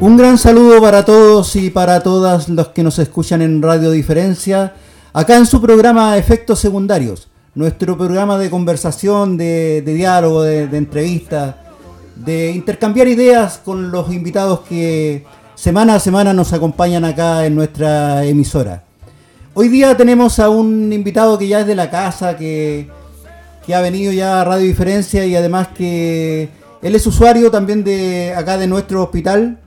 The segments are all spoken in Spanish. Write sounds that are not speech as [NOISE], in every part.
Un gran saludo para todos y para todas los que nos escuchan en Radio Diferencia, acá en su programa Efectos Secundarios, nuestro programa de conversación, de, diálogo, de, de entrevista, de intercambiar ideas con los invitados que semana a semana nos acompañan acá en nuestra emisora. Hoy día tenemos a un invitado que ya es de la casa, que, que ha venido ya a Radio Diferencia y además que él es usuario también de acá de nuestro hospital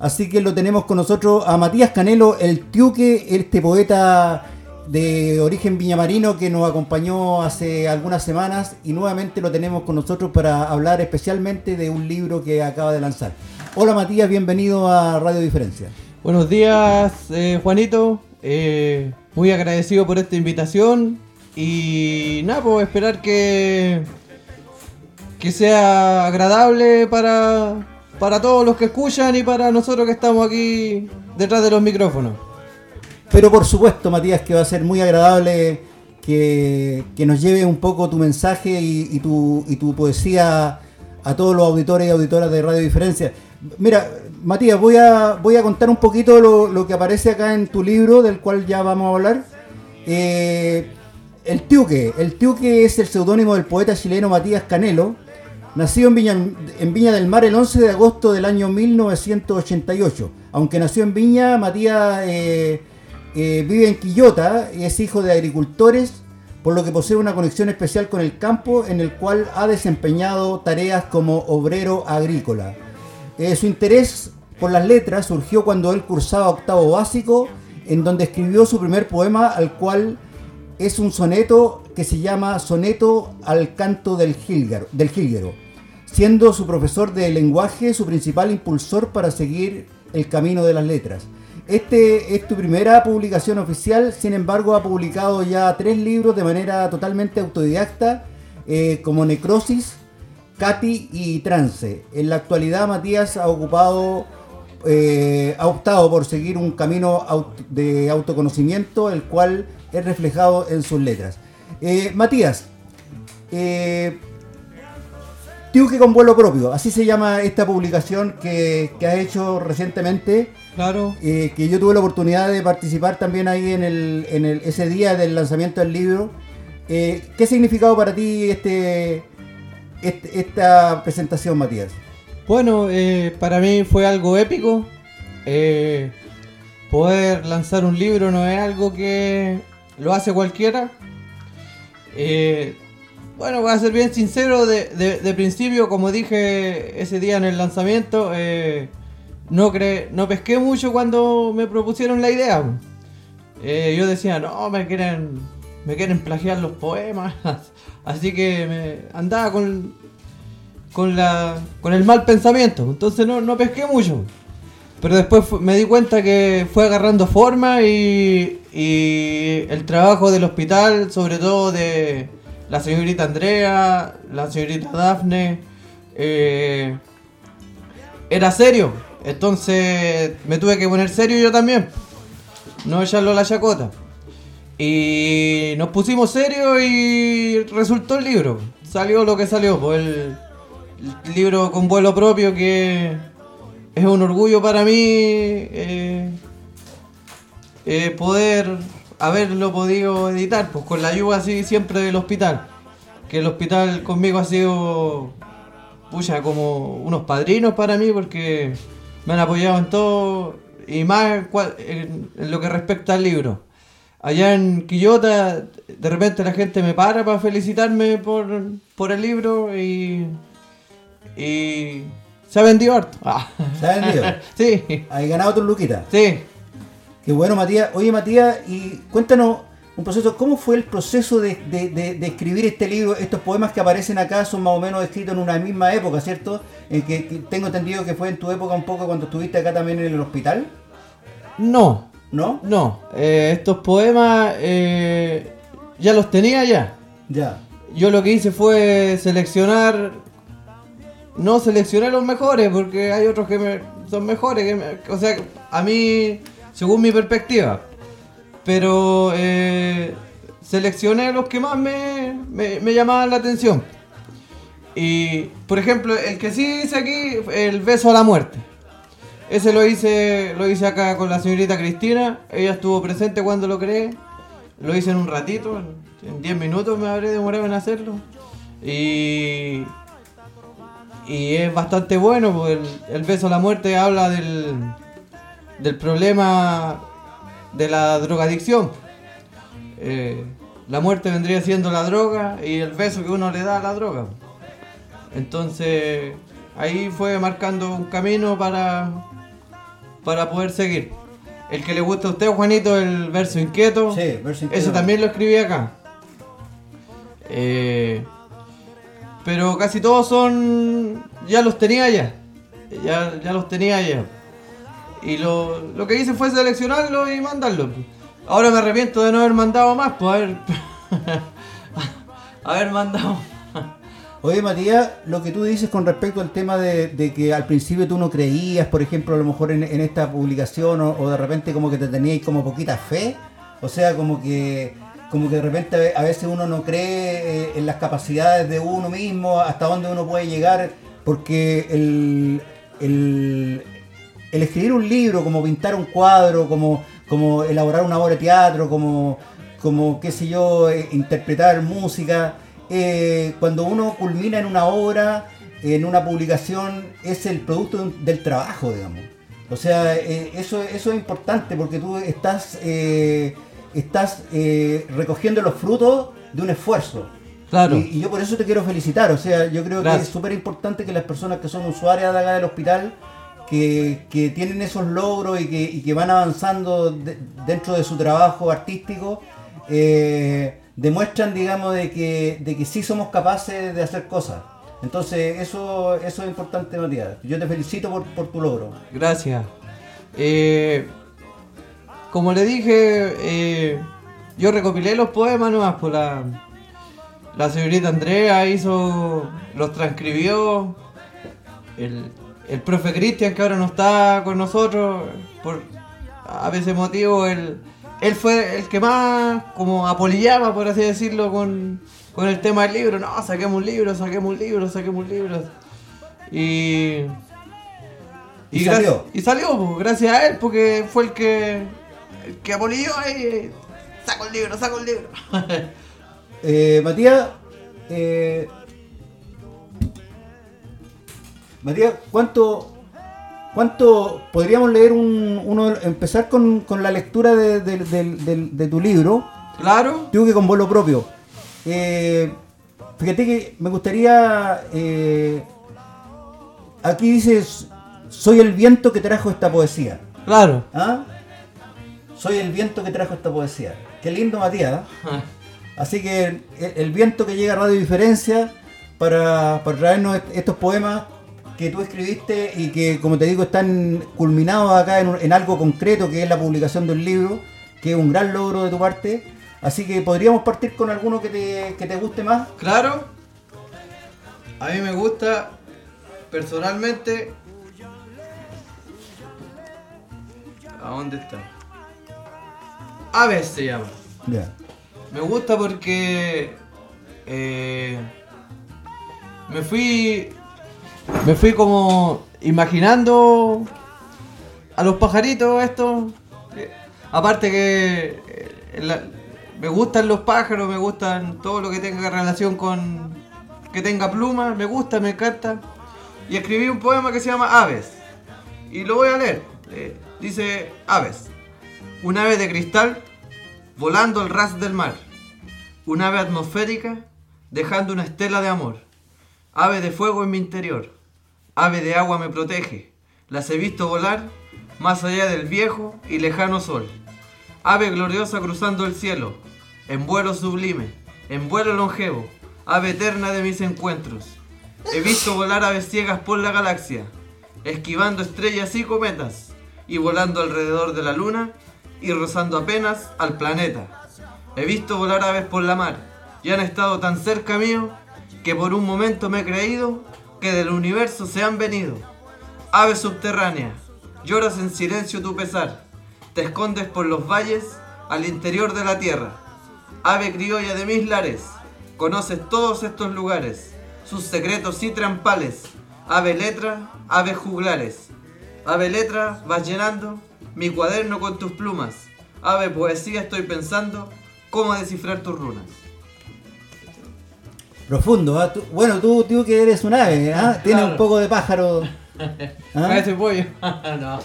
Así que lo tenemos con nosotros a Matías Canelo, el Tiuque, este poeta de origen viñamarino que nos acompañó hace algunas semanas y nuevamente lo tenemos con nosotros para hablar especialmente de un libro que acaba de lanzar. Hola Matías, bienvenido a Radio Diferencia. Buenos días eh, Juanito, eh, muy agradecido por esta invitación y nada, pues esperar que, que sea agradable para, para todos los que escuchan y para nosotros que estamos aquí detrás de los micrófonos. Pero por supuesto, Matías, que va a ser muy agradable que, nos lleve un poco tu mensaje y, tu, y tu poesía a todos los auditores y auditoras de Radio Diferencia. Mira, Matías, voy a, voy a contar un poquito lo, que aparece acá en tu libro, del cual ya vamos a hablar. Eh, el Tiuque. El Tiuque es el seudónimo del poeta chileno Matías Canelo, Viña, en Viña del Mar el 11 de agosto del año 1988. Aunque nació en Viña, Matías eh, eh, vive en Quillota y es hijo de agricultores, por lo que posee una conexión especial con el campo en el cual ha desempeñado tareas como obrero agrícola. Eh, su interés por las letras surgió cuando él cursaba octavo básico, en donde escribió su primer poema, al cual es un soneto que se llama Soneto al canto del Gilguero, siendo su profesor de lenguaje su principal impulsor para seguir el camino de las letras. Este es tu primera publicación oficial, sin embargo ha publicado ya tres libros de manera totalmente autodidacta, eh, como Necrosis, Katy y Trance. En la actualidad Matías ha ocupado, eh, ha optado por seguir un camino de autoconocimiento, el cual es reflejado en sus letras. Eh, Matías, eh, Tiuque con vuelo propio, así se llama esta publicación que, que has hecho recientemente. Claro. Eh, que yo tuve la oportunidad de participar también ahí en, el, en el, ese día del lanzamiento del libro. Eh, ¿Qué significado para ti este, este esta presentación, Matías? Bueno, para mí fue algo épico. poder lanzar un libro no es algo que lo hace cualquiera. Eh, bueno, voy a ser bien sincero, de, principio, como dije ese día en el lanzamiento, eh, no, pesqué mucho cuando me propusieron la idea. Eh, yo decía, no, me quieren, me quieren plagiar los poemas, [LAUGHS] así que me andaba con, con, la, con el mal pensamiento, entonces no, no pesqué mucho. Pero después me di cuenta que fue agarrando forma y, el trabajo del hospital, sobre todo de la señorita Andrea, la señorita Dafne, eh, era serio. Entonces me tuve que poner serio yo también. No echarlo a la chacota. Y nos pusimos serio y resultó el libro. Salió lo que salió. Pues el libro con vuelo propio que es un orgullo para mí eh, eh, poder haberlo podido editar, pues con la ayuda así siempre del hospital. Que el hospital conmigo ha sido, pucha, como unos padrinos para mí porque me han apoyado en todo y más en, lo que respecta al libro. Allá en Quillota, de repente la gente me para para felicitarme por, por el libro y, y se ha vendido harto. Ah. Se ha vendido. [LAUGHS] sí. Hay ganado tu luquita. Sí. Qué bueno, Matías. Oye, Matías, y cuéntanos un proceso, ¿cómo fue el proceso de, escribir este libro? Estos poemas que aparecen acá son más o menos escritos en una misma época, ¿cierto? En que, tengo entendido que fue en tu época un poco cuando estuviste acá también en el hospital. No. ¿No? No. Eh, estos poemas eh, ya los tenía ya. Ya. Yo lo que hice fue seleccionar no seleccioné los mejores porque hay otros que son mejores. o sea, a mí, según mi perspectiva. Pero eh, seleccioné los que más me, me, llamaban la atención. Y, por ejemplo, el que sí hice aquí, el beso a la muerte. Ese lo hice, lo hice acá con la señorita Cristina. Ella estuvo presente cuando lo creé. Lo hice en un ratito, en 10 minutos me habré demorado en hacerlo. Y, y es bastante bueno, porque el, beso a la muerte habla del, del problema de la drogadicción. Eh, la muerte vendría siendo la droga y el beso que uno le da a la droga. Entonces ahí fue marcando un camino para, para poder seguir. El que le gusta a usted, Juanito, el verso inquieto. Sí, verso inquieto. Ese también lo escribí acá. Eh, pero casi todos son. Ya los tenía ya. Ya, ya los tenía ya. Y lo, lo que hice fue seleccionarlo y mandarlo. Ahora me arrepiento de no haber mandado más, pues haber. haber [LAUGHS] mandado. Oye, Matías, lo que tú dices con respecto al tema de, de que al principio tú no creías, por ejemplo, a lo mejor en, en esta publicación, o, o de repente como que te teníais como poquita fe, o sea, como que como que de repente a veces uno no cree eh, en las capacidades de uno mismo, hasta dónde uno puede llegar, porque el, el, escribir un libro, como pintar un cuadro, como, como elaborar una obra de teatro, como, como qué sé yo, eh, interpretar música, eh, cuando uno culmina en una obra, en una publicación, es el producto del trabajo, digamos. O sea, eso, eso es importante porque tú estás, estás eh, recogiendo los frutos de un esfuerzo. Claro. Y, y yo por eso te quiero felicitar. O sea, yo creo Gracias. que es súper importante que las personas que son usuarias de acá del hospital, que, que tienen esos logros y que, y que van avanzando de- dentro de su trabajo artístico, eh, demuestran, digamos, de que, de que sí somos capaces de hacer cosas. Entonces, eso, eso es importante, Matías. Yo te felicito por, por tu logro. Gracias. Eh, como le dije, eh, yo recopilé los poemas nomás, pues la, la señorita Andrea hizo, los transcribió, el, el profe Cristian que ahora no está con nosotros, por a veces motivo, él, él fue el que más como apolillaba, por así decirlo, con, con el tema del libro. No, saquemos un libro, saquemos un libro, saquemos un libro. Y... Y salió. Y salió, pues, gracias a él, porque fue el que, el que apolilló ahí. Saco el libro, saco el libro. [LAUGHS] Eh, Matías, eh, Matías, ¿cuánto, cuánto podríamos leer un, uno, empezar con, con la lectura de, de- de tu libro? claro. Digo que con vuelo propio. Eh, fíjate que me gustaría. eh, aquí dices: Soy el viento que trajo esta poesía. Claro. ¿Ah? Soy el viento que trajo esta poesía. Qué lindo, Matías. ¿eh? [LAUGHS] Así que el, el viento que llega a Radio Diferencia para, para traernos est- estos poemas que tú escribiste y que, como te digo, están culminados acá en algo concreto, que es la publicación de un libro, que es un gran logro de tu parte. Así que podríamos partir con alguno que te, que te guste más. Claro. A mí me gusta personalmente. ¿A dónde está? Aves se llama. Ya. Me gusta porque eh, me fui me fui como imaginando a los pajaritos estos. Eh, aparte que eh, la- me gustan los pájaros, me gustan todo lo que tenga relación con que tenga plumas, me gusta, me encanta. Y escribí un poema que se llama Aves. Y lo voy a leer. Eh, dice Aves. Un ave de cristal volando al ras del mar. Un ave atmosférica dejando una estela de amor. Ave de fuego en mi interior. Ave de agua me protege. Las he visto volar más allá del viejo y lejano sol. Ave gloriosa cruzando el cielo, en vuelo sublime, en vuelo longevo, ave eterna de mis encuentros. He visto volar aves ciegas por la galaxia, esquivando estrellas y cometas, y volando alrededor de la luna y rozando apenas al planeta. He visto volar aves por la mar, y han estado tan cerca mío que por un momento me he creído que del universo se han venido. Ave subterránea, lloras en silencio tu pesar, te escondes por los valles al interior de la tierra. Ave criolla de mis lares, conoces todos estos lugares, sus secretos y trampales. Ave letra, ave juglares, Ave letra, vas llenando mi cuaderno con tus plumas. Ave poesía, estoy pensando cómo descifrar tus runas. Profundo. Tú- bueno, tú, tú que eres un ave, ¿ah? Tienes Claro. un poco de pájaro. [LAUGHS] ¿ah? A ese pollo. [LAUGHS] no.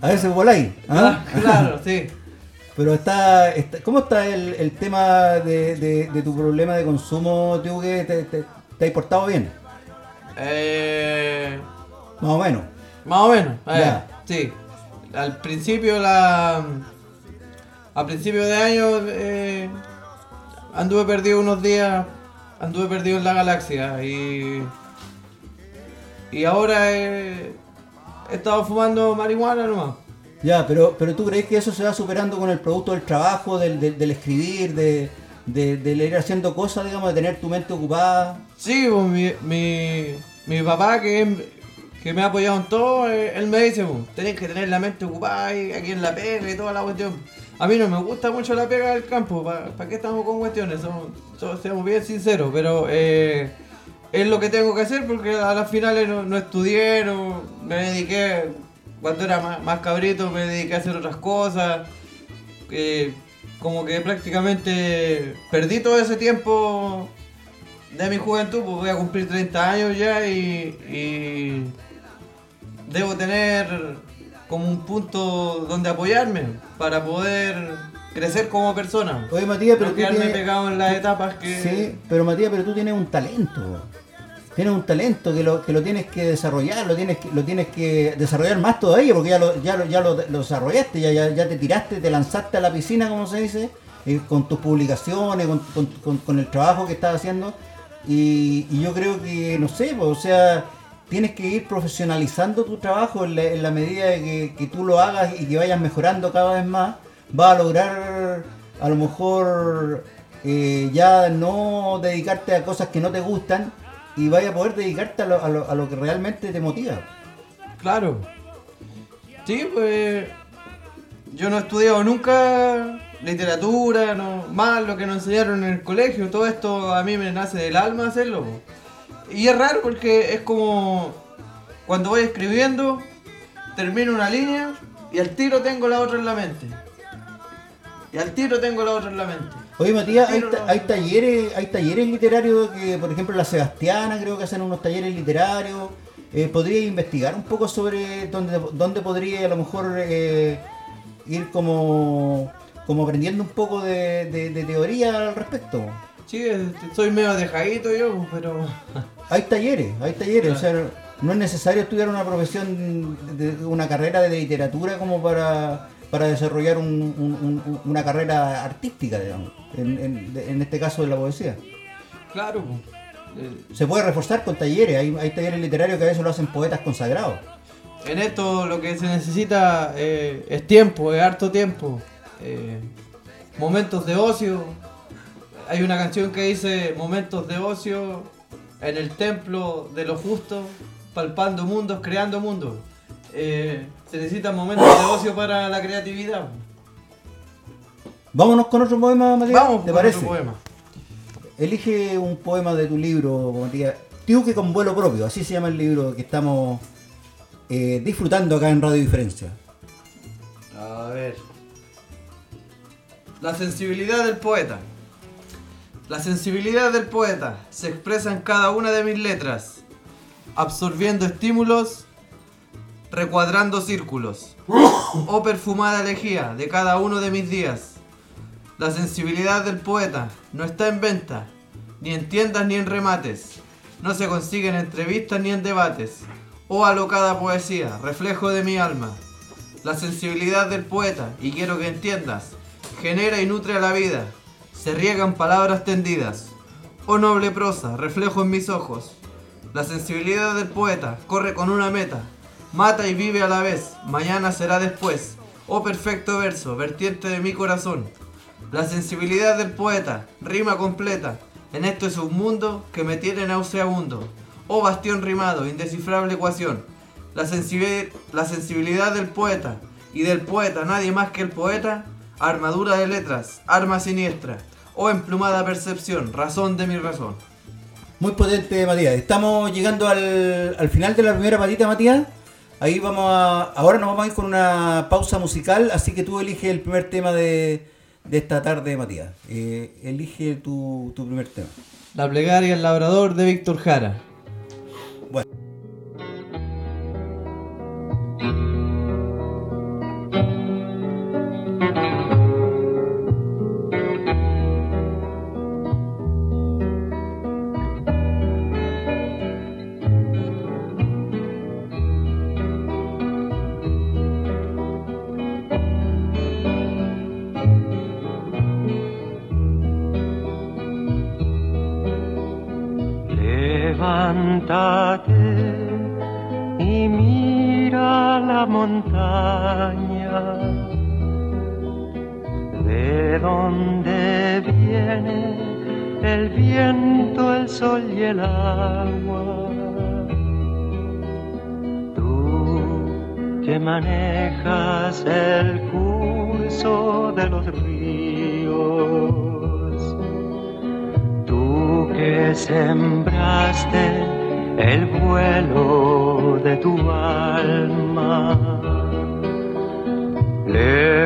A veces voláis. ¿ah? Claro, sí. [LAUGHS] Pero está, está- ¿cómo está el, el tema de, de- de tu problema de consumo, tío, que te, te, te has portado bien? Eh, Más o menos. más o menos. eh. Sí. Al principio la. A principio de año eh, anduve perdido unos días. Anduve perdido en la galaxia y. Y ahora he, he estado fumando marihuana nomás. Ya, pero, pero tú crees que eso se va superando con el producto del trabajo, del, del- del escribir, de, de, del ir haciendo cosas, digamos, de tener tu mente ocupada. Sí, pues, mi, mi, mi papá que, que me ha apoyado en todo, eh, él me dice, tenés que tener la mente ocupada y aquí en la pega y toda la cuestión. A mí no me gusta mucho la pega del campo, ¿para qué estamos con cuestiones? Somos, seamos bien sinceros, pero eh, es lo que tengo que hacer porque a las finales no, no estudié, no, me dediqué, cuando era más, más cabrito me dediqué a hacer otras cosas. eh, como que prácticamente perdí todo ese tiempo de mi juventud, pues voy a cumplir 30 años ya y debo tener como un punto donde apoyarme para poder crecer como persona. Oye, Matías, pero no tú tienes... pegado en las etapas que... Sí, pero Matías, pero tú tienes un talento. Tienes un talento que lo, que lo tienes que desarrollar, lo tienes que, lo tienes que desarrollar más todavía, porque ya lo, ya lo, ya lo, lo desarrollaste, ya, ya, ya te tiraste, te lanzaste a la piscina, como se dice, eh, con tus publicaciones, con, con- con- con el trabajo que estás haciendo. Y, y yo creo que, no sé, pues, o sea, tienes que ir profesionalizando tu trabajo en la, en la medida de que, que tú lo hagas y que vayas mejorando cada vez más, vas a lograr a lo mejor eh, ya no dedicarte a cosas que no te gustan y vaya a poder dedicarte a lo, a lo- a lo que realmente te motiva. Claro. Sí, pues yo no he estudiado nunca literatura, no, más lo que nos enseñaron en el colegio, todo esto a mí me nace del alma hacerlo. Y es raro porque es como cuando voy escribiendo, termino una línea y al tiro tengo la otra en la mente. Y al tiro tengo la otra en la mente. Oye Matías, hay, ta- talleres, hay talleres literarios que, por ejemplo, la Sebastiana creo que hacen unos talleres literarios. Eh, ¿Podría investigar un poco sobre dónde, dónde podría a lo mejor eh, ir como, como aprendiendo un poco de, de- de teoría al respecto? Sí, este, soy medio dejadito yo, pero... [LAUGHS] Hay talleres, hay talleres, o sea, no es necesario estudiar una profesión, de, una carrera de literatura como para, para desarrollar un- un- un- una carrera artística, digamos, en, en- de- en este caso de la poesía. Claro, po. Eh, Se puede reforzar con talleres, hay, hay talleres literarios que a veces lo hacen poetas consagrados. En esto lo que se necesita eh, es tiempo, es harto tiempo. Eh, momentos de ocio. Hay una canción que dice momentos de ocio en el templo de lo justo, palpando mundos, creando mundos. Eh, se necesitan momentos de ocio para la creatividad. Vámonos con otro poema, Matías, Vamos ¿te con parece? otro poema. Elige un poema de tu libro, Matías. Tiuque con vuelo propio, así se llama el libro que estamos eh, disfrutando acá en Radio Diferencia. A ver. La sensibilidad del poeta. La sensibilidad del poeta se expresa en cada una de mis letras, absorbiendo estímulos, recuadrando círculos, o perfumada elegía de cada uno de mis días. La sensibilidad del poeta no está en venta, ni en tiendas ni en remates. No se consigue en entrevistas ni en debates. Oh alocada poesía, reflejo de mi alma. La sensibilidad del poeta, y quiero que entiendas, genera y nutre a la vida. Se riegan palabras tendidas. Oh noble prosa, reflejo en mis ojos. La sensibilidad del poeta corre con una meta. Mata y vive a la vez, mañana será después. Oh perfecto verso, vertiente de mi corazón. La sensibilidad del poeta, rima completa. En esto es un mundo que me tiene nauseabundo. Oh bastión rimado, indescifrable ecuación. La, sensibi- la sensibilidad del poeta y del poeta, nadie más que el poeta. Armadura de letras, arma siniestra. Oh emplumada percepción, razón de mi razón. Muy potente, Matías. Estamos llegando al, al final de la primera patita, Matías. Ahí vamos a. Ahora nos vamos a ir con una pausa musical, así que tú eliges el primer tema de, de esta tarde, Matías. Eh, elige tu, tu primer tema. La plegaria El Labrador de Víctor Jara.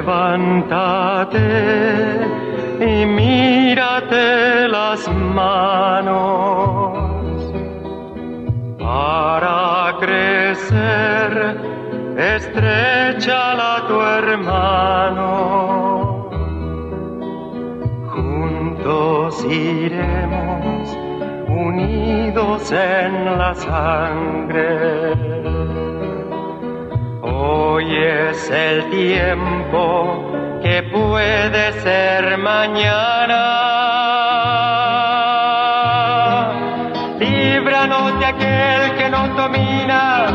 Levántate y mírate las manos para crecer. Estrechala a tu hermano. Juntos iremos unidos en la sangre. Hoy es el tiempo que puede ser mañana. Líbranos de aquel que nos domina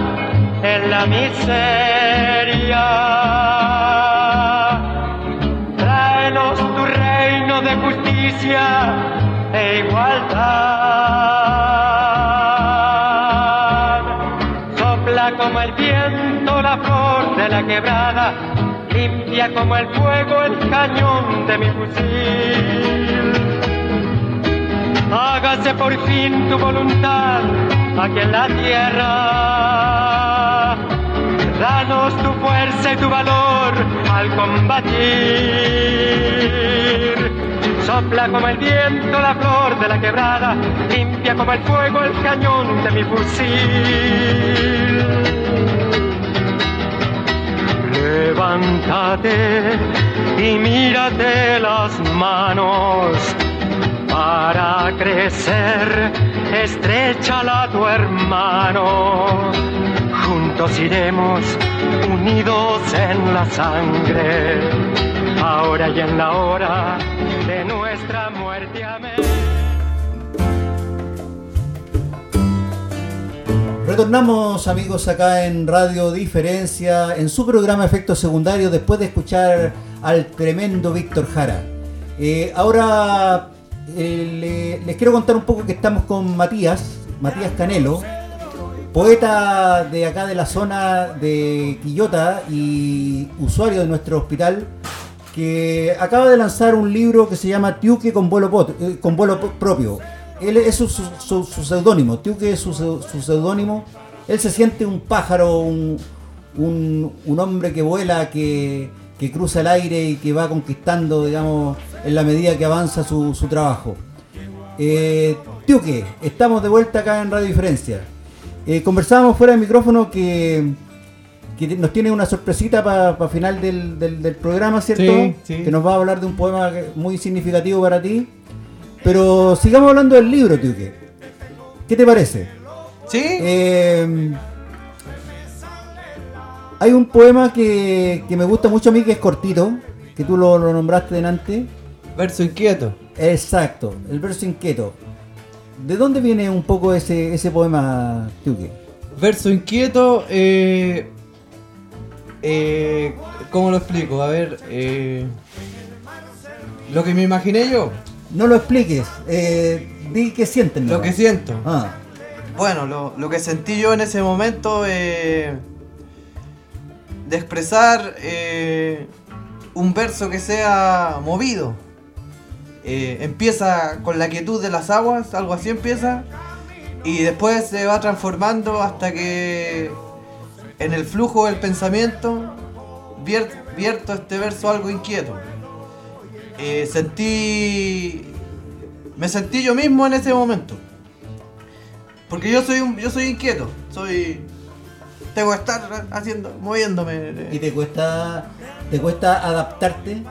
en la miseria. Tráenos tu reino de justicia e igualdad. Sopla como el viento la flor de la quebrada, limpia como el fuego el cañón de mi fusil. Hágase por fin tu voluntad aquí en la tierra. Danos tu fuerza y tu valor al combatir. Sopla como el viento la flor de la quebrada, limpia como el fuego el cañón de mi fusil. Levántate y mírate las manos para crecer, estrechala a tu hermano. Juntos iremos unidos en la sangre, ahora y en la hora de nuestra muerte. Amén. Retornamos amigos acá en Radio Diferencia, en su programa Efectos Secundarios, después de escuchar al tremendo Víctor Jara. Eh, ahora eh, le- les quiero contar un poco que estamos con Matías, Matías Canelo, poeta de acá de la zona de Quillota y usuario de nuestro hospital, que acaba de lanzar un libro que se llama Tiuque con vuelo, eh, con vuelo propio. Él es su, su- su- su seudónimo, Tiuque es su, su seudónimo. Él se siente un pájaro, un, un- un hombre que vuela, que, que cruza el aire y que va conquistando, digamos, en la medida que avanza su, su trabajo. Eh, Tiuque, estamos de vuelta acá en Radio Diferencia. Eh, conversábamos fuera de micrófono que, que nos tiene una sorpresita para final del, del- del programa, ¿cierto? Sí, sí. Que nos va a hablar de un poema muy significativo para ti. Pero sigamos hablando del libro, Tiuque. ¿Qué te parece? ¿Sí? Eh, hay un poema que, que me gusta mucho a mí que es cortito, que tú lo, lo nombraste delante. Verso inquieto. Exacto, el verso inquieto. ¿De dónde viene un poco ese, ese poema, Tiuque? Verso inquieto, eh, eh, ¿cómo lo explico? A ver, eh, lo que me imaginé yo, No lo expliques, eh, di que sienten. lo que siento. Ah, Bueno, lo, lo que sentí yo en ese momento eh, de expresar eh, un verso que sea movido. Empieza con la quietud de las aguas, algo así empieza, y después se va transformando hasta que en el flujo del pensamiento vier- vierto este verso algo inquieto. Eh, sentí. Me sentí yo mismo en ese momento. Porque yo soy un, yo soy inquieto. Soy. Tengo que estar haciendo, moviéndome. ¿Y te cuesta, te cuesta adaptarte?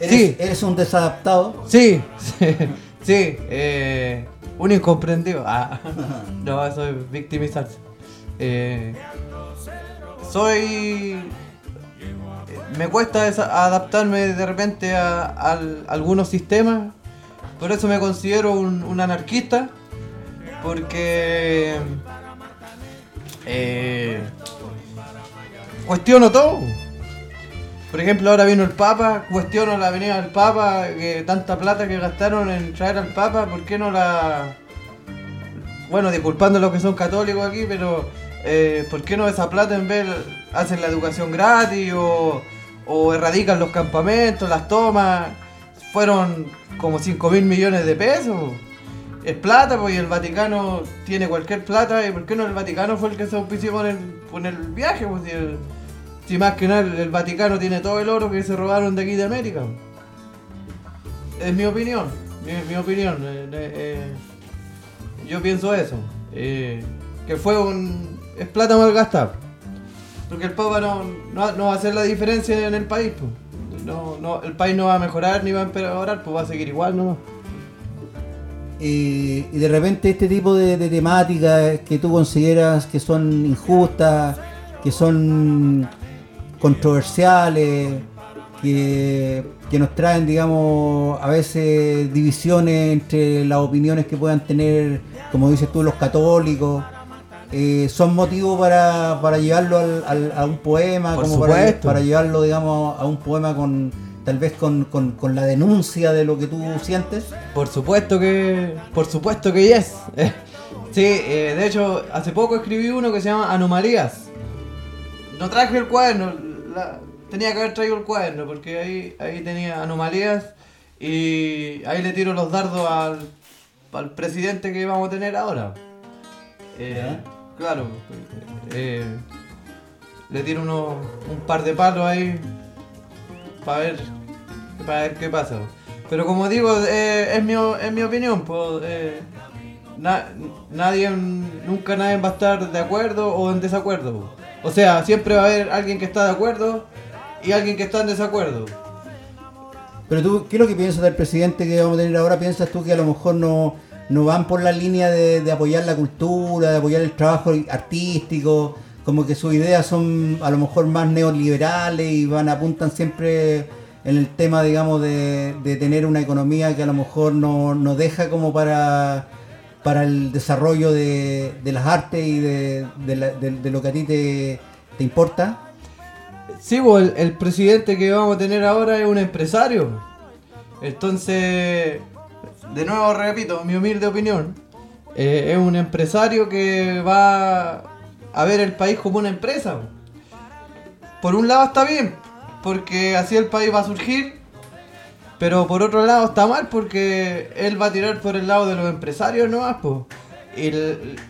¿Eres, Sí. ¿Eres un desadaptado? Sí, sí, sí, eh, un incomprendido. Ah, [LAUGHS] no, eso es victimizarse. Eh, soy. Me cuesta adaptarme de repente a, al- algunos sistemas. Por eso me considero un, un anarquista. Porque. eh, cuestiono todo. Por ejemplo, ahora vino el Papa, cuestiono la venida del Papa, que tanta plata que gastaron en traer al Papa, ¿por qué no la... Bueno, disculpando a los que son católicos aquí, pero eh, ¿por qué no esa plata en vez hacen la educación gratis o, o erradican los campamentos, las tomas? Fueron como 5 mil millones de pesos. Es plata, pues, y el Vaticano tiene cualquier plata, ¿y por qué no el Vaticano fue el que se auspició con el, viaje? Pues, si más que nada el, Vaticano tiene todo el oro que se robaron de aquí de América. Es mi opinión, mi, mi opinión. eh, eh, eh, yo pienso eso. que fue un... es plata mal gastada. Porque el Papa no, no, no va a hacer la diferencia en el país. pues. No, no, el país no va a mejorar ni va a empeorar, pues va a seguir igual nomás. Eh, y de repente este tipo de, temáticas que tú consideras que son injustas, que son controversiales, que, que nos traen, digamos, a veces divisiones entre las opiniones que puedan tener, como dices tú, los católicos, eh, son motivos para, para llevarlo al- al- a un poema, Por como para, para llevarlo, digamos, a un poema con tal vez con, con- con la denuncia de lo que tú sientes. Por supuesto que. Por supuesto que yes. sí, eh, de hecho, hace poco escribí uno que se llama Anomalías. No traje el cuaderno, la- tenía que haber traído el cuaderno porque ahí, ahí tenía anomalías y ahí le tiro los dardos al, al presidente que vamos a tener ahora. Eh, claro, eh, le tiro uno, un par de palos ahí para ver, ver qué pasa. Pero como digo, eh, es, mi, es mi opinión, pues, na- nadie, nunca nadie va a estar de acuerdo o en desacuerdo. O sea, siempre va a haber alguien que está de acuerdo y alguien que está en desacuerdo. Pero tú, ¿qué es lo que piensas del presidente que vamos a tener ahora? ¿Piensas tú que a lo mejor no, no van por la línea de, apoyar la cultura, de apoyar el trabajo artístico? Como que sus ideas son a lo mejor más neoliberales y van apuntan siempre en el tema, digamos, de, tener una economía que a lo mejor no, no deja como para, para el desarrollo de, de las artes y de lo que a ti te, te importa. Sí, pues, el, el presidente que vamos a tener ahora es un empresario. Entonces, de nuevo repito, mi humilde opinión, eh, es un empresario que va a ver el país como una empresa. Por un lado está bien, porque así el país va a surgir, pero por otro lado está mal porque él va a tirar por el lado de los empresarios nomás, pues. Y,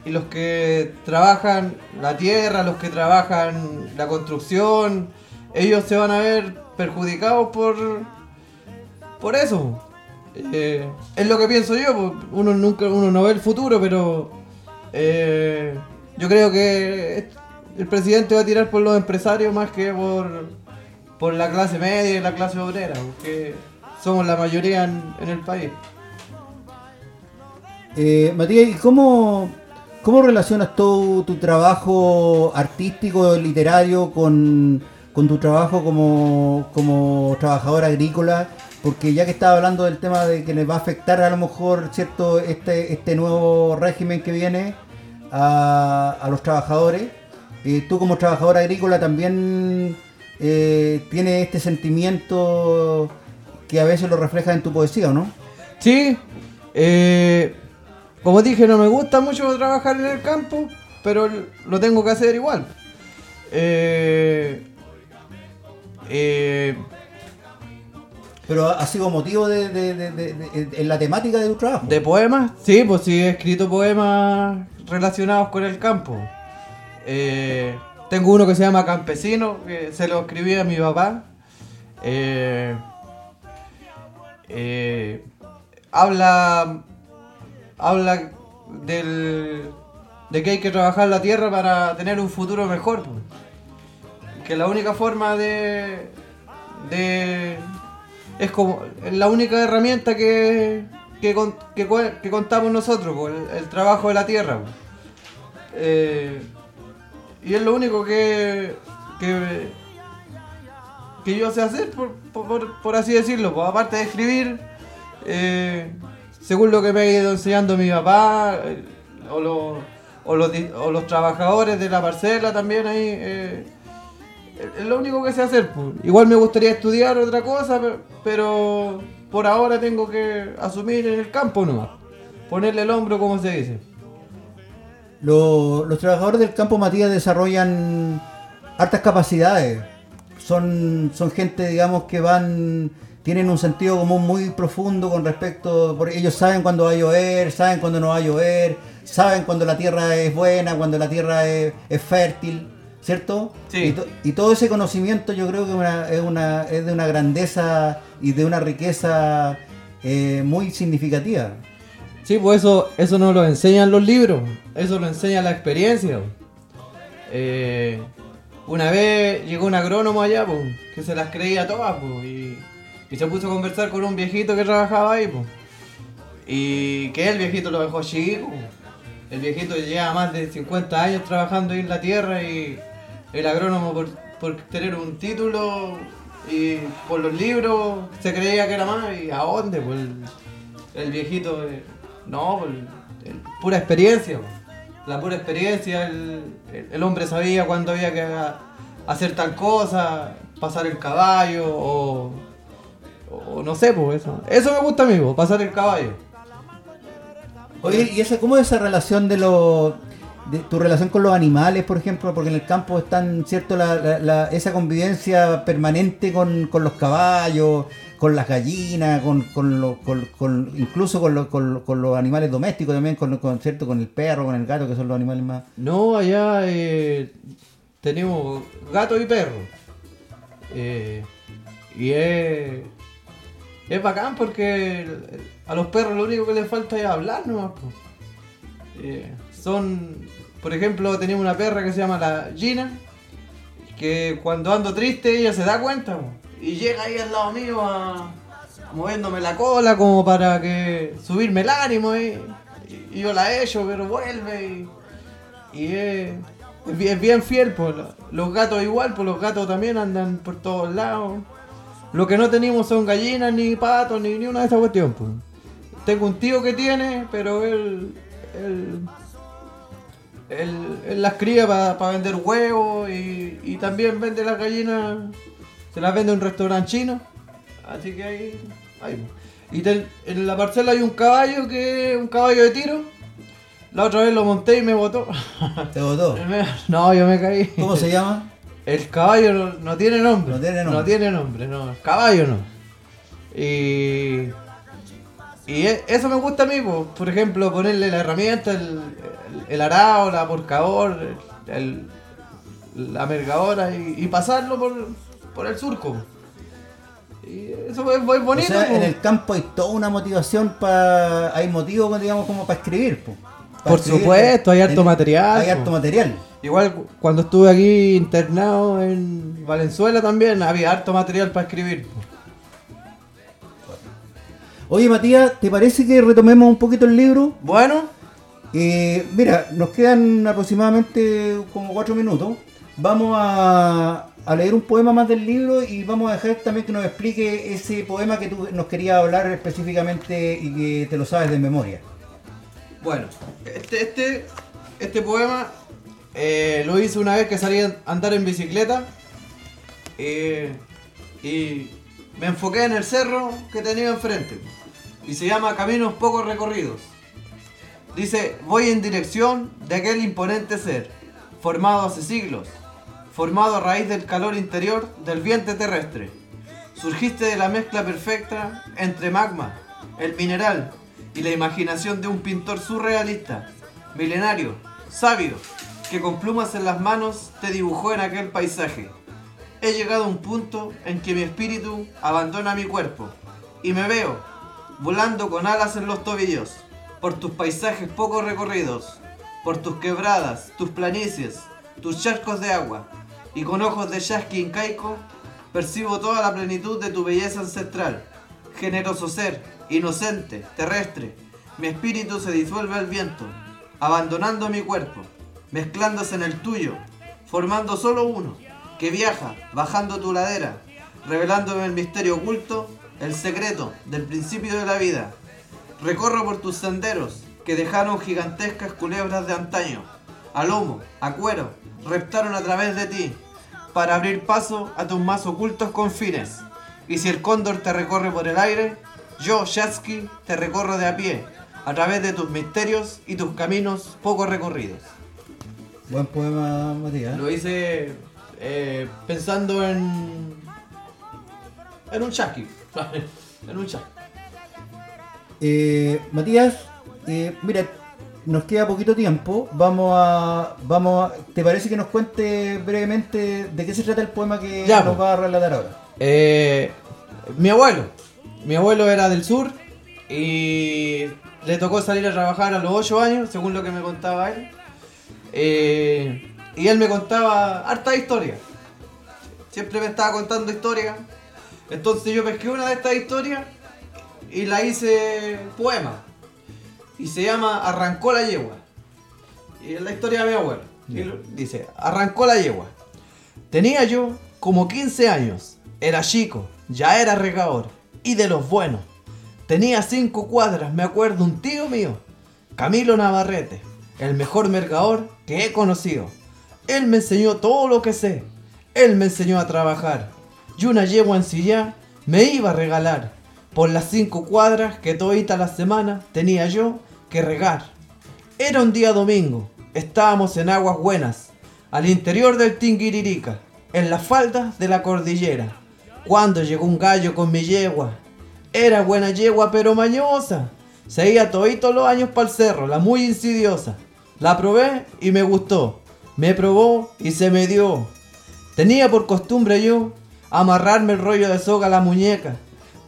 y los que trabajan la tierra, los que trabajan la construcción, ellos se van a ver perjudicados por, por eso. Eh, es lo que pienso yo, pues, uno nunca uno no ve el futuro, pero eh, yo creo que el presidente va a tirar por los empresarios más que por, por la clase media y la clase obrera, porque somos la mayoría en, el país. Eh, Matías, ¿y cómo, cómo relacionas tu, tu trabajo artístico, literario, con, con tu trabajo como, como trabajador agrícola? Porque ya que estaba hablando del tema de que les va a afectar a lo mejor cierto este, este nuevo régimen que viene a, a los trabajadores, eh, tú como trabajador agrícola también eh, tienes este sentimiento que a veces lo reflejas en tu poesía, ¿o no? Sí, eh, como dije, no me gusta mucho trabajar en el campo, pero lo tengo que hacer igual. Eh, eh, Pero ha sido motivo de, de- de- en la temática de tu trabajo. ¿De poemas? Sí, pues sí, he escrito poemas relacionados con el campo. Eh, tengo uno que se llama Campesino, que se lo escribí a mi papá. Eh, eh, habla habla del, de que hay que trabajar la tierra para tener un futuro mejor. po. Que la única forma de, de es como la única herramienta que que, que contamos nosotros, el, trabajo de la tierra. Eh, y es lo único que que, que yo sé hacer, por, por- así decirlo. Aparte de escribir, eh, según lo que me ha ido enseñando mi papá, eh, o, los- o los trabajadores de la parcela también ahí. Es lo único que sé hacer. po. Igual me gustaría estudiar otra cosa, pe- pero por ahora tengo que asumir en el campo nomás. Ponerle el hombro, como se dice. Lo- los trabajadores del campo, Matías, desarrollan hartas capacidades. Son, son gente, digamos, que van, tienen un sentido común muy profundo con respecto, porque ellos saben cuándo va a llover, saben cuándo no va a llover, saben cuando la tierra es buena, cuando la tierra es, es fértil, ¿cierto? Sí. Y, to- y todo ese conocimiento yo creo que una- es, una, es de una grandeza y de una riqueza eh, muy significativa. Sí, pues eso, eso no lo enseñan los libros, eso lo enseña la experiencia. Eh, una vez llegó un agrónomo allá, pues, que se las creía todas, pues, y, y se puso a conversar con un viejito que trabajaba ahí, pues. Y que el viejito lo dejó chico. El viejito lleva más de 50 años trabajando ahí en la tierra y el agrónomo por, por tener un título y por los libros se creía que era más y a dónde, pues el, viejito, eh, no, pues, pura experiencia, pues. la pura experiencia, el, el- hombre sabía cuándo había que ha- hacer tal cosa, pasar el caballo o, o no sé, pues eso. Eso me gusta a mí, pues, pasar el caballo. Oye, ¿y esa, cómo es esa relación de los de tu relación con los animales, por ejemplo? Porque en el campo están, ¿cierto? La, la- la- esa convivencia permanente con, con los caballos, con las gallinas, con, con, lo- con- incluso con, lo- con, lo- con los animales domésticos también, con, ¿cierto? con el perro, con el gato, que son los animales más... No, allá eh, tenemos gato y perro. Eh, y es, es bacán porque a los perros lo único que les falta es hablar. Eh, son, por ejemplo, tenemos una perra que se llama la Gina, que cuando ando triste ella se da cuenta po, y llega ahí al lado mío a, moviéndome la cola como para que subirme el ánimo y, yo la echo pero vuelve y, y es, es bien, fiel, pues. Los gatos igual, pues los gatos también andan por todos lados. Lo que no tenemos son gallinas, ni patos, ni, ni una de esas cuestiones, pues. Tengo un tío que tiene, pero él. él, él, él las cría para vender huevos y, y también vende las gallinas. Se las vende en un restaurante chino. Así que ahí. ahí. Y en la parcela hay un caballo que es un caballo de tiro. La otra vez lo monté y me botó. [LAUGHS] ¿Te botó? [LAUGHS] No, yo me caí. ¿Cómo se llama? El caballo no, no tiene nombre. No tiene nombre. No tiene nombre, no. El caballo no. Y. Y e- eso me gusta a mí, po. por ejemplo, ponerle la herramienta, el, el, arao, la porcador, el, la mergadora y, y pasarlo por, por el surco. Y eso es, es bonito. o sea, po. en el campo hay toda una motivación para... Hay motivo, digamos, como para escribir, po. Por escribir, supuesto, hay harto en- material, Hay po. harto material. Igual cu- cuando estuve aquí internado en Valenzuela también había harto material para escribir. Oye, Matías, ¿te parece que retomemos un poquito el libro? Bueno, Mira, nos quedan aproximadamente como cuatro minutos. Vamos a, a leer un poema más del libro y vamos a dejar también que nos explique ese poema que tú nos querías hablar específicamente y que te lo sabes de memoria. Bueno, este, este, este poema eh, lo hice una vez que salí a andar en bicicleta eh, y me enfoqué en el cerro que tenía enfrente y se llama Caminos Poco Recorridos. Dice, voy en dirección de aquel imponente ser, formado hace siglos, formado a raíz del calor interior del viento terrestre. Surgiste de la mezcla perfecta entre magma, el mineral y la imaginación de un pintor surrealista, milenario, sabio, que con plumas en las manos te dibujó en aquel paisaje. He llegado a un punto en que mi espíritu abandona mi cuerpo y me veo volando con alas en los tobillos por tus paisajes poco recorridos, por tus quebradas, tus planicies, tus charcos de agua y con ojos de yasqui incaico percibo toda la plenitud de tu belleza ancestral. Generoso ser, inocente, terrestre, mi espíritu se disuelve al viento, abandonando mi cuerpo, mezclándose en el tuyo, formando solo uno, que viaja, bajando tu ladera, revelándome el misterio oculto, el secreto del principio de la vida. Recorro por tus senderos, que dejaron gigantescas culebras de antaño, a lomo, a cuero, reptaron a través de ti, para abrir paso a tus más ocultos confines. Y si el cóndor te recorre por el aire, yo, Shatsky, te recorro de a pie, a través de tus misterios y tus caminos poco recorridos. Buen poema, Matías. Lo hice eh, pensando en. en un Shatsky. [LAUGHS] en un Shatsky. Eh, Matías, eh, mira, nos queda poquito tiempo. Vamos a, vamos a, ¿Te parece que nos cuente brevemente de qué se trata el poema que Ya, nos va a relatar ahora? Eh, mi abuelo. Mi abuelo era del sur y le tocó salir a trabajar a los 8 años, según lo que me contaba él. Eh, y él me contaba harta historia. Siempre me estaba contando historias. Entonces yo pesqué una de estas historias y la hice poema. Y se llama Arrancó la yegua. Y es la historia de mi abuelo. Y dice, arrancó la yegua. Tenía yo como 15 años. Era chico, ya era regador. Y de los buenos. Tenía cinco cuadras, me acuerdo, un tío mío. Camilo Navarrete. El mejor mercador que he conocido. Él me enseñó todo lo que sé. Él me enseñó a trabajar. Y una yegua en silla me iba a regalar. Por las cinco cuadras que todita la semana tenía yo que regar. Era un día domingo, estábamos en aguas buenas, al interior del Tinguiririca, en las faldas de la cordillera, cuando llegó un gallo con mi yegua. Era buena yegua pero mañosa, se iba todito los años para el cerro, la muy insidiosa. La probé y me gustó, me probó y se me dio. Tenía por costumbre yo amarrarme el rollo de soga a la muñeca.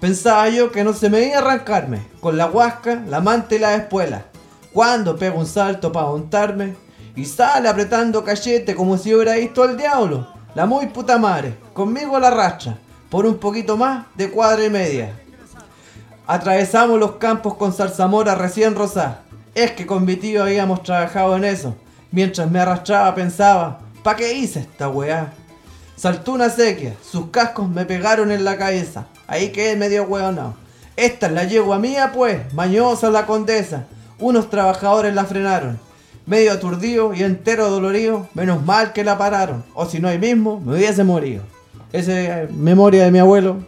Pensaba yo que no se me iba a arrancarme, con la huasca, la manta y la espuela. Cuando pego un salto para montarme y sale apretando cachete como si hubiera visto al diablo. La muy puta madre, conmigo la racha, por un poquito más de cuadra y media. Atravesamos los campos con zarzamora recién rosada. Es que con mi tío habíamos trabajado en eso. Mientras me arrastraba pensaba, ¿pa' qué hice esta weá? Saltó una sequía, sus cascos me pegaron en la cabeza. Ahí quedé medio hueonado. Esta es la yegua mía, pues, mañosa la condesa. Unos trabajadores la frenaron. Medio aturdido y entero dolorido, menos mal que la pararon. O si no ahí mismo, me hubiese morido. Esa es memoria de mi abuelo.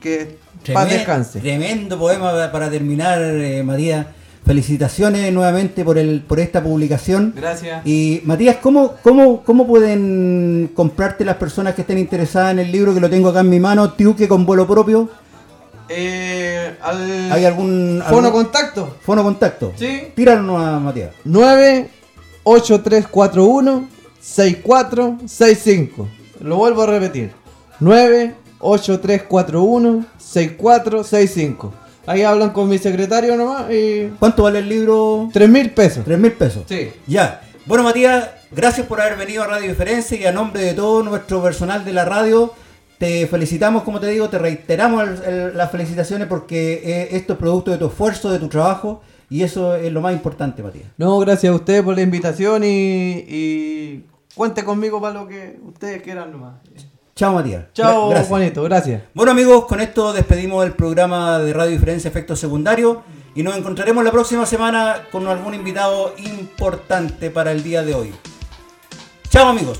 Que paz Tremen- descanse. Tremendo poema pa- para terminar, eh, Matías. Felicitaciones nuevamente por el por esta publicación. Gracias. Y Matías, ¿cómo, cómo, ¿cómo pueden comprarte las personas que estén interesadas en el libro que lo tengo acá en mi mano, Tiuque con vuelo propio? Eh, al ¿Hay algún, fono contacto. fono contacto? Sí. Tíralo a Matías. 98341 6465. Lo vuelvo a repetir. 98341 6465. Ahí hablan con mi secretario nomás y ¿Cuánto vale el libro? 3 mil pesos. Tres mil pesos. Sí. Ya. Bueno, Matías, gracias por haber venido a Radio Diferencia y a nombre de todo nuestro personal de la radio, te felicitamos, como te digo, te reiteramos el- el- las felicitaciones porque eh, esto es producto de tu esfuerzo, de tu trabajo y eso es lo más importante, Matías. No, gracias a ustedes por la invitación y, y cuente conmigo para lo que ustedes quieran nomás. Chao, Matías. Chao, Gra- gracias. Juanito, gracias. Bueno, amigos, con esto despedimos el programa de Radio Diferencia Efectos Secundarios y nos encontraremos la próxima semana con algún invitado importante para el día de hoy. Chao, amigos.